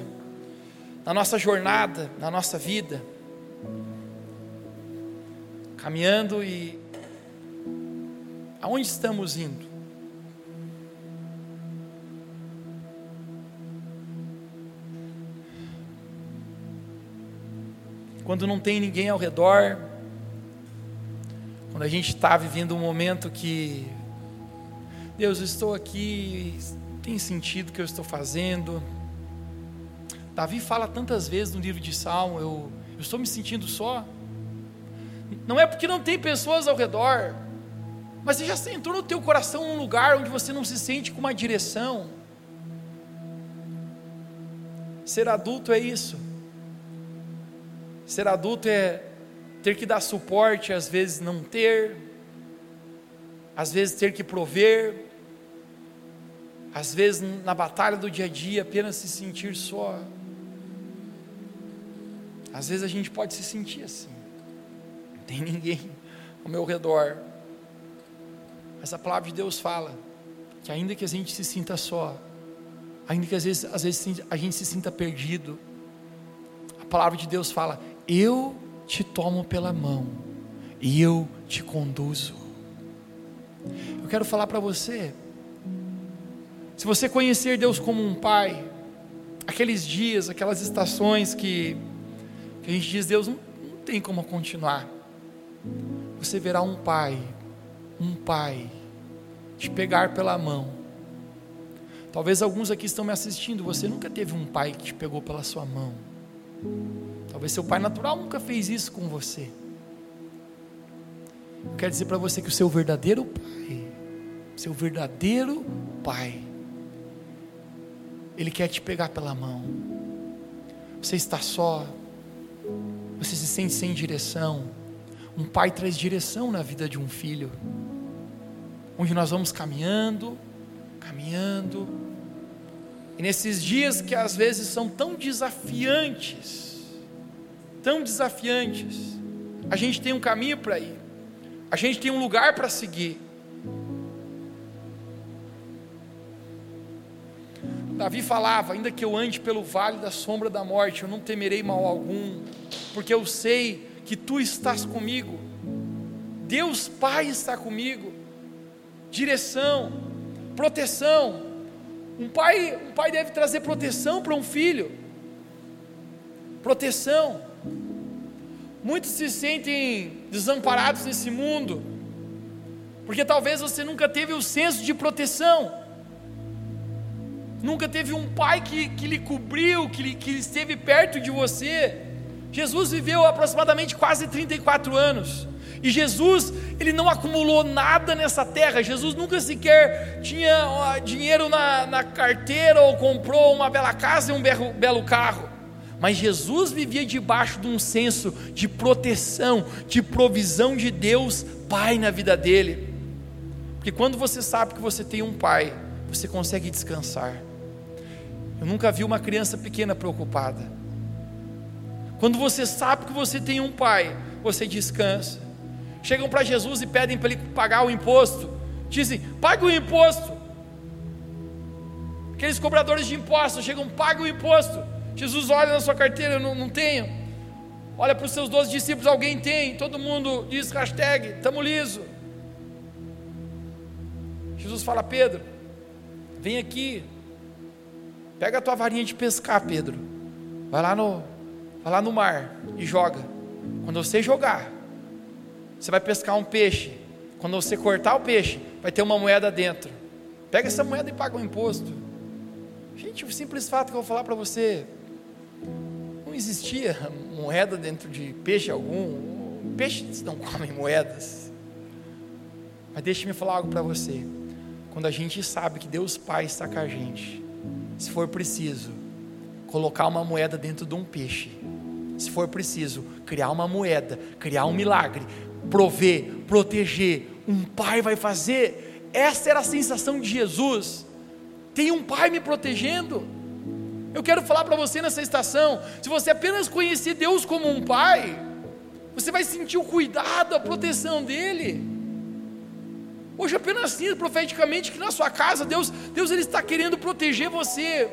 S1: na nossa jornada, na nossa vida, caminhando e aonde estamos indo? Quando não tem ninguém ao redor, quando a gente está vivendo um momento que, Deus, eu estou aqui, tem sentido o que eu estou fazendo, Davi fala tantas vezes no livro de Salmo: eu, eu estou me sentindo só. Não é porque não tem pessoas ao redor, mas você já entrou no teu coração num lugar onde você não se sente com uma direção. Ser adulto é isso. Ser adulto é ter que dar suporte, às vezes não ter, às vezes ter que prover, às vezes na batalha do dia a dia apenas se sentir só. Às vezes a gente pode se sentir assim, não tem ninguém ao meu redor. Mas a palavra de Deus fala que ainda que a gente se sinta só, ainda que às vezes, às vezes a gente se sinta perdido, a palavra de Deus fala: Eu te tomo pela mão e eu te conduzo. Eu quero falar para você, se você conhecer Deus como um pai, aqueles dias, aquelas estações que, a gente diz, Deus não, não tem como continuar. Você verá um pai, um pai, te pegar pela mão. Talvez alguns aqui estão me assistindo, você nunca teve um pai que te pegou pela sua mão. Talvez seu pai natural nunca fez isso com você. Eu quero dizer para você que o seu verdadeiro pai, seu verdadeiro pai, ele quer te pegar pela mão. Você está só, você se sente sem direção. Um pai traz direção na vida de um filho. Onde nós vamos caminhando, caminhando. E nesses dias que às vezes são tão desafiantes, tão desafiantes, a gente tem um caminho para ir, a gente tem um lugar para seguir. Davi falava: ainda que eu ande pelo vale da sombra da morte, eu não temerei mal algum, porque eu sei que tu estás comigo. Deus Pai está comigo. Direção, proteção. Um pai, um pai deve trazer proteção para um filho. Proteção. Muitos se sentem desamparados nesse mundo, porque talvez você nunca teve o senso de proteção nunca teve um pai que, que lhe cobriu, que, lhe, que esteve perto de você. Jesus viveu aproximadamente quase 34 anos. E Jesus, ele não acumulou nada nessa terra. Jesus nunca sequer tinha dinheiro na, na carteira ou comprou uma bela casa e um belo, belo carro. Mas Jesus vivia debaixo de um senso de proteção, de provisão de Deus Pai na vida dele. Porque quando você sabe que você tem um pai, você consegue descansar. Eu nunca vi uma criança pequena preocupada. Quando você sabe que você tem um pai, você descansa. Chegam para Jesus e pedem para ele pagar o imposto. Dizem, pague o imposto. Aqueles cobradores de impostos chegam, pague o imposto. Jesus olha na sua carteira, eu não, não tenho. Olha para os seus doze discípulos, alguém tem. Todo mundo diz hashtag, estamos liso. Jesus fala, Pedro, vem aqui, Pega a tua varinha de pescar, Pedro. Vai lá no, vai lá no mar e joga. Quando você jogar, você vai pescar um peixe. Quando você cortar o peixe, vai ter uma moeda dentro. Pega essa moeda e paga o imposto. Gente, o simples fato que eu vou falar para você, não existia [laughs] moeda dentro de peixe algum. Peixes não [laughs] comem moedas. Mas deixe-me falar algo para você. Quando a gente sabe que Deus Pai está com a gente, se for preciso, colocar uma moeda dentro de um peixe. Se for preciso, criar uma moeda, criar um milagre, prover, proteger, um pai vai fazer. Essa era a sensação de Jesus. Tem um pai me protegendo. Eu quero falar para você nessa estação: se você apenas conhecer Deus como um pai, você vai sentir o cuidado, a proteção dEle. Hoje apenas sinta profeticamente que na sua casa Deus, Deus ele está querendo proteger você,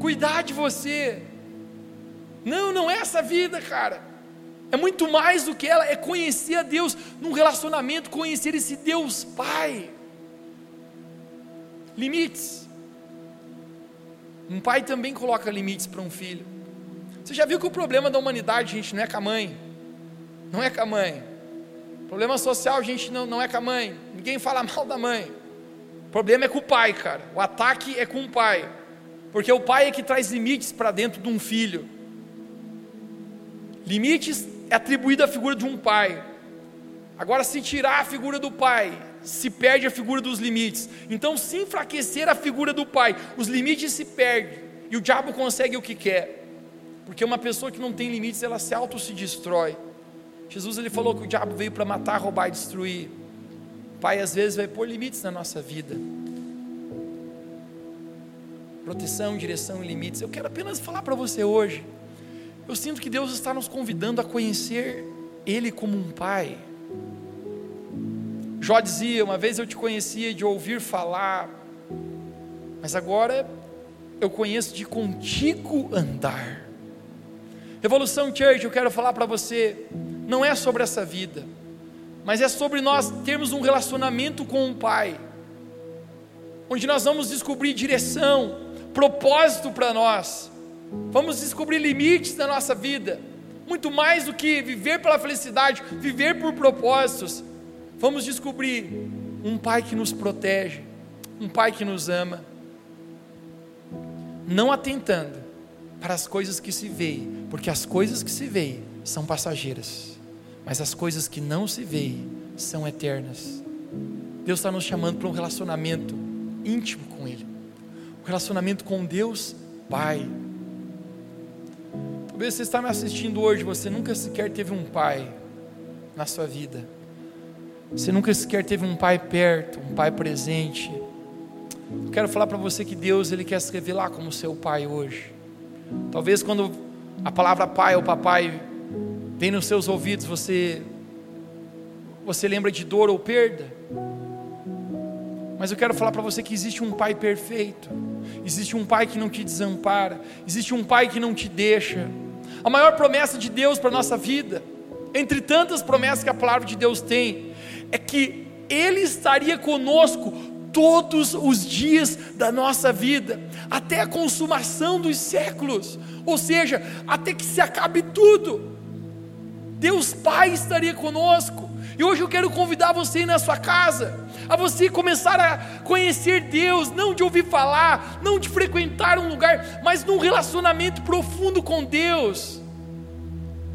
S1: cuidar de você. Não, não é essa vida, cara. É muito mais do que ela, é conhecer a Deus num relacionamento, conhecer esse Deus Pai. Limites. Um pai também coloca limites para um filho. Você já viu que o problema da humanidade, gente, não é com a mãe. Não é com a mãe. Problema social, gente não, não é com a mãe. Ninguém fala [laughs] mal da mãe. O problema é com o pai, cara. O ataque é com o pai. Porque o pai é que traz limites para dentro de um filho. Limites é atribuído à figura de um pai. Agora, se tirar a figura do pai, se perde a figura dos limites. Então, se enfraquecer a figura do pai, os limites se perdem. E o diabo consegue o que quer. Porque uma pessoa que não tem limites, ela se auto se destrói. Jesus ele falou que o diabo veio para matar, roubar e destruir. Pai às vezes vai pôr limites na nossa vida. Proteção, direção e limites. Eu quero apenas falar para você hoje. Eu sinto que Deus está nos convidando a conhecer Ele como um Pai. Jó dizia: Uma vez eu te conhecia de ouvir falar, mas agora eu conheço de contigo andar. Revolução Church, eu quero falar para você, não é sobre essa vida, mas é sobre nós termos um relacionamento com o Pai, onde nós vamos descobrir direção, propósito para nós, vamos descobrir limites da nossa vida, muito mais do que viver pela felicidade, viver por propósitos, vamos descobrir um Pai que nos protege, um Pai que nos ama, não atentando para as coisas que se veem, porque as coisas que se veem são passageiras, mas as coisas que não se veem são eternas. Deus está nos chamando para um relacionamento íntimo com Ele, um relacionamento com Deus Pai. Talvez você está me assistindo hoje, você nunca sequer teve um pai na sua vida, você nunca sequer teve um pai perto, um pai presente. Eu quero falar para você que Deus ele quer se revelar como seu pai hoje. Talvez quando a palavra pai ou papai vem nos seus ouvidos, você você lembra de dor ou perda. Mas eu quero falar para você que existe um pai perfeito. Existe um pai que não te desampara, existe um pai que não te deixa. A maior promessa de Deus para nossa vida, entre tantas promessas que a palavra de Deus tem, é que Ele estaria conosco todos os dias da nossa vida, até a consumação dos séculos, ou seja, até que se acabe tudo. Deus Pai estaria conosco. E hoje eu quero convidar você na sua casa, a você começar a conhecer Deus, não de ouvir falar, não de frequentar um lugar, mas num relacionamento profundo com Deus.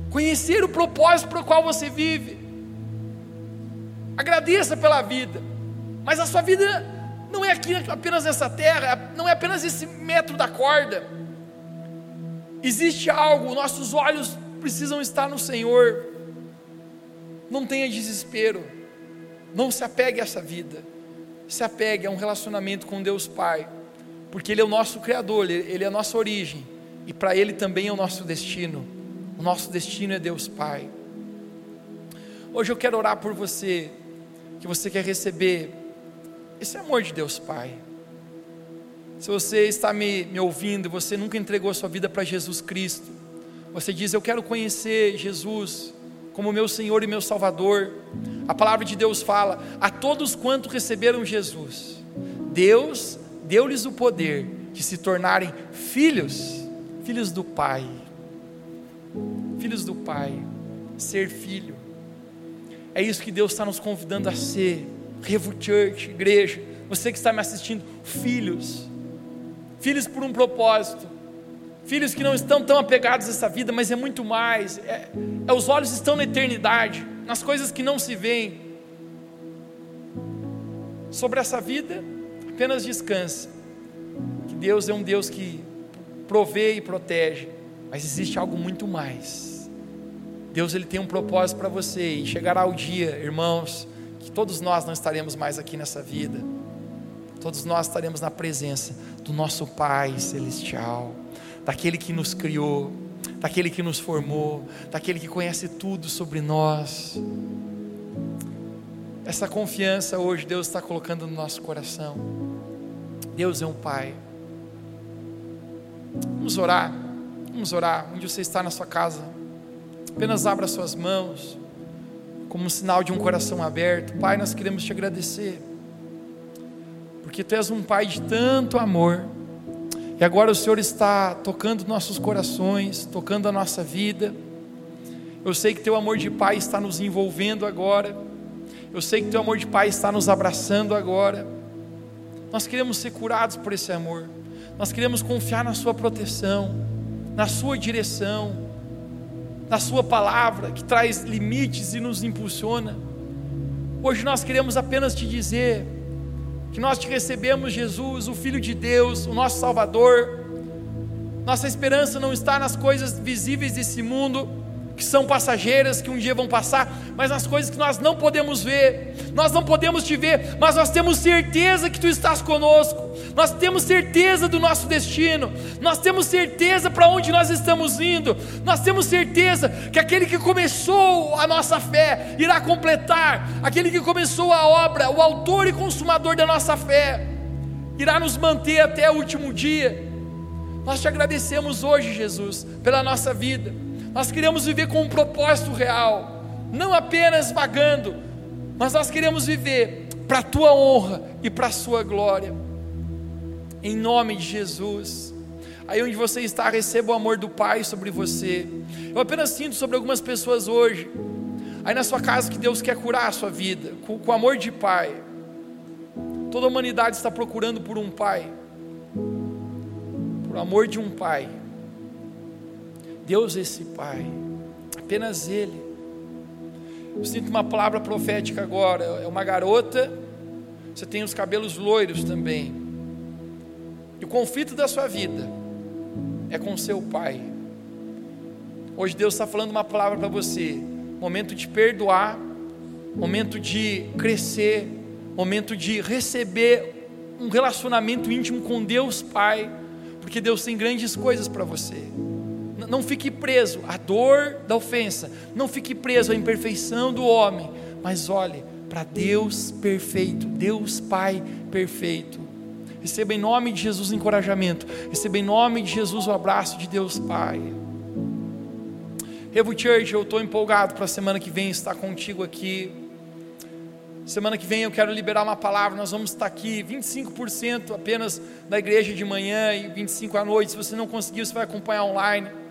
S1: Conhecer o propósito para o qual você vive. Agradeça pela vida, mas a sua vida não é aqui apenas nessa terra, não é apenas esse metro da corda. Existe algo, nossos olhos precisam estar no Senhor. Não tenha desespero, não se apegue a essa vida, se apegue a um relacionamento com Deus Pai, porque Ele é o nosso Criador, Ele é a nossa origem, e para Ele também é o nosso destino. O nosso destino é Deus Pai. Hoje eu quero orar por você, que você quer receber esse amor de Deus Pai. Se você está me, me ouvindo, você nunca entregou a sua vida para Jesus Cristo, você diz: Eu quero conhecer Jesus como meu Senhor e meu Salvador. A palavra de Deus fala: A todos quanto receberam Jesus, Deus deu-lhes o poder de se tornarem filhos, filhos do Pai. Filhos do Pai, ser filho. É isso que Deus está nos convidando a ser. Revo Church, igreja, você que está me assistindo, filhos, filhos por um propósito, filhos que não estão tão apegados a essa vida, mas é muito mais, é, é os olhos estão na eternidade, nas coisas que não se veem. Sobre essa vida, apenas descanse, que Deus é um Deus que provê e protege, mas existe algo muito mais. Deus ele tem um propósito para você e chegará o dia, irmãos, que todos nós não estaremos mais aqui nessa vida, todos nós estaremos na presença do nosso Pai Celestial, daquele que nos criou, daquele que nos formou, daquele que conhece tudo sobre nós. Essa confiança hoje Deus está colocando no nosso coração. Deus é um Pai. Vamos orar, vamos orar. Onde você está na sua casa, apenas abra suas mãos como um sinal de um coração aberto. Pai, nós queremos te agradecer, porque tu és um Pai de tanto amor, e agora o Senhor está tocando nossos corações, tocando a nossa vida. Eu sei que teu amor de Pai está nos envolvendo agora, eu sei que teu amor de Pai está nos abraçando agora. Nós queremos ser curados por esse amor, nós queremos confiar na Sua proteção, na Sua direção na Sua palavra, que traz limites e nos impulsiona. Hoje nós queremos apenas te dizer que nós te recebemos, Jesus, o Filho de Deus, o nosso Salvador. Nossa esperança não está nas coisas visíveis desse mundo, que são passageiras, que um dia vão passar, mas nas coisas que nós não podemos ver. Nós não podemos te ver, mas nós temos certeza que tu estás conosco. Nós temos certeza do nosso destino. Nós temos certeza para onde nós estamos indo. Nós temos certeza que aquele que começou a nossa fé irá completar. Aquele que começou a obra, o autor e consumador da nossa fé, irá nos manter até o último dia. Nós te agradecemos hoje, Jesus, pela nossa vida. Nós queremos viver com um propósito real, não apenas vagando, mas nós queremos viver para a tua honra e para a sua glória. Em nome de Jesus. Aí onde você está, receba o amor do Pai sobre você. Eu apenas sinto sobre algumas pessoas hoje. Aí na sua casa que Deus quer curar a sua vida, com, com amor de Pai. Toda a humanidade está procurando por um Pai, por amor de um Pai. Deus é esse Pai, apenas Ele. Eu sinto uma palavra profética agora. É uma garota, você tem os cabelos loiros também. E o conflito da sua vida é com seu pai. Hoje Deus está falando uma palavra para você. Momento de perdoar, momento de crescer, momento de receber um relacionamento íntimo com Deus Pai, porque Deus tem grandes coisas para você. Não fique preso à dor da ofensa, não fique preso à imperfeição do homem, mas olhe para Deus perfeito, Deus Pai perfeito. Receba em nome de Jesus o encorajamento, receba em nome de Jesus o abraço de Deus Pai. Revo Church, eu estou empolgado para a semana que vem estar contigo aqui. Semana que vem eu quero liberar uma palavra. Nós vamos estar aqui 25% apenas da igreja de manhã e 25 à noite. Se você não conseguir, você vai acompanhar online.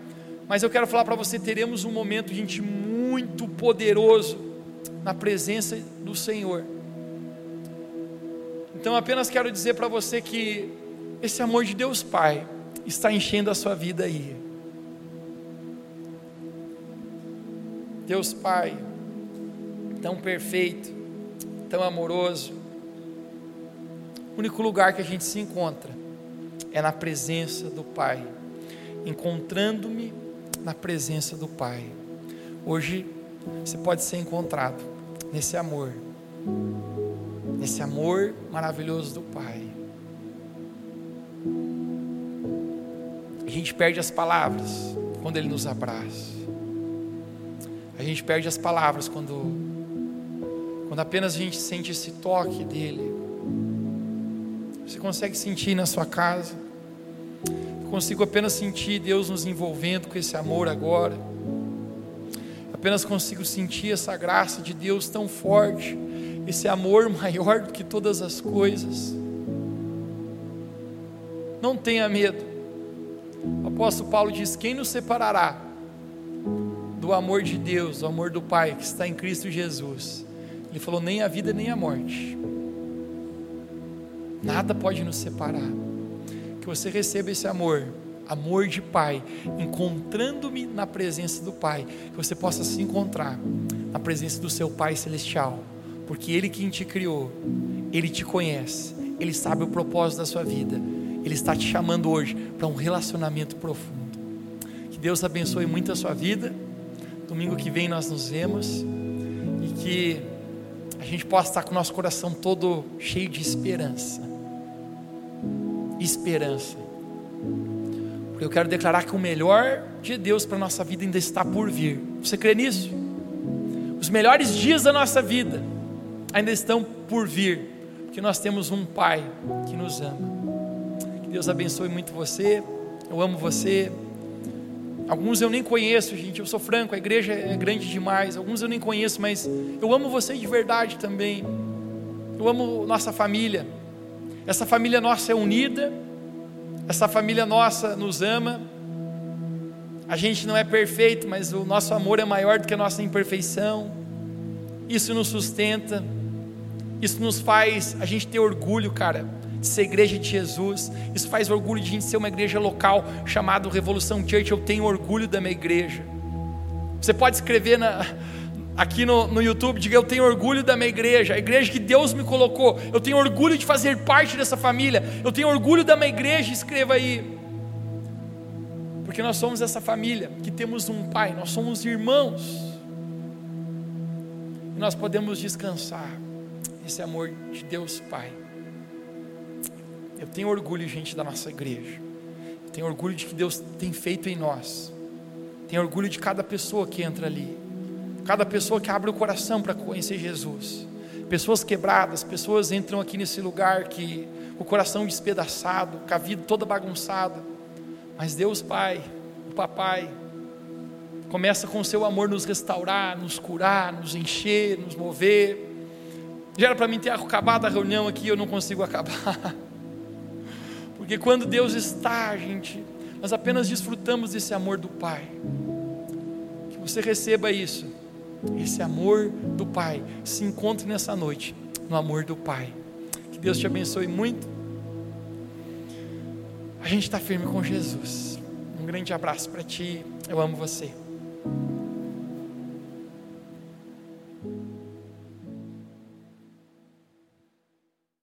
S1: Mas eu quero falar para você: teremos um momento, gente, muito poderoso na presença do Senhor. Então, apenas quero dizer para você que esse amor de Deus Pai está enchendo a sua vida aí. Deus Pai, tão perfeito, tão amoroso. O único lugar que a gente se encontra é na presença do Pai, encontrando-me na presença do Pai. Hoje você pode ser encontrado nesse amor, nesse amor maravilhoso do Pai. A gente perde as palavras quando Ele nos abraça. A gente perde as palavras quando, quando apenas a gente sente esse toque dele. Você consegue sentir na sua casa consigo apenas sentir Deus nos envolvendo com esse amor agora. Apenas consigo sentir essa graça de Deus tão forte, esse amor [laughs] maior do que todas as coisas. Não tenha medo. O apóstolo Paulo diz: Quem nos separará do amor de Deus, do amor do Pai que está em Cristo Jesus? Ele falou: Nem a vida, nem a morte. Nada pode nos separar que você receba esse amor, amor de Pai, encontrando-me na presença do Pai, que você possa se encontrar na presença do seu Pai celestial, porque Ele quem te criou, Ele te conhece, Ele sabe o propósito da sua vida, Ele está te chamando hoje para um relacionamento profundo. Que Deus abençoe muito a sua vida. Domingo que vem nós nos vemos e que a gente possa estar com o nosso coração todo cheio de esperança esperança. Porque eu quero declarar que o melhor de Deus para a nossa vida ainda está por vir. Você crê nisso? Os melhores dias da nossa vida ainda estão por vir, porque nós temos um Pai que nos ama. Que Deus abençoe muito você. Eu amo você. Alguns eu nem conheço, gente. Eu sou franco, a igreja é grande demais. Alguns eu nem conheço, mas eu amo você de verdade também. Eu amo nossa família. Essa família nossa é unida, essa família nossa nos ama. A gente não é perfeito, mas o nosso amor é maior do que a nossa imperfeição. Isso nos sustenta, isso nos faz a gente ter orgulho, cara, de ser igreja de Jesus. Isso faz orgulho de a gente ser uma igreja local chamada Revolução Church. Eu tenho orgulho da minha igreja. Você pode escrever na, aqui no, no YouTube, diga: Eu tenho orgulho da minha igreja, a igreja que Deus me colocou. Eu tenho orgulho de fazer parte dessa família. Eu tenho orgulho da minha igreja. Escreva aí. Porque nós somos essa família que temos um pai, nós somos irmãos. E nós podemos descansar esse amor de Deus Pai. Eu tenho orgulho, gente, da nossa igreja. Eu tenho orgulho de que Deus tem feito em nós. Tenho orgulho de cada pessoa que entra ali. Cada pessoa que abre o coração para conhecer Jesus. Pessoas quebradas, pessoas entram aqui nesse lugar que o coração despedaçado, com a vida toda bagunçada. Mas Deus Pai, o Papai, começa com o seu amor nos restaurar, nos curar, nos encher, nos mover. Já era para mim ter acabado a reunião aqui, eu não consigo acabar. [laughs] Porque quando Deus está, gente, nós apenas desfrutamos desse amor do Pai. Que você receba isso, esse amor do Pai. Se encontre nessa noite no amor do Pai. Que Deus te abençoe muito. A gente está firme com Jesus. Um grande abraço para ti. Eu amo você.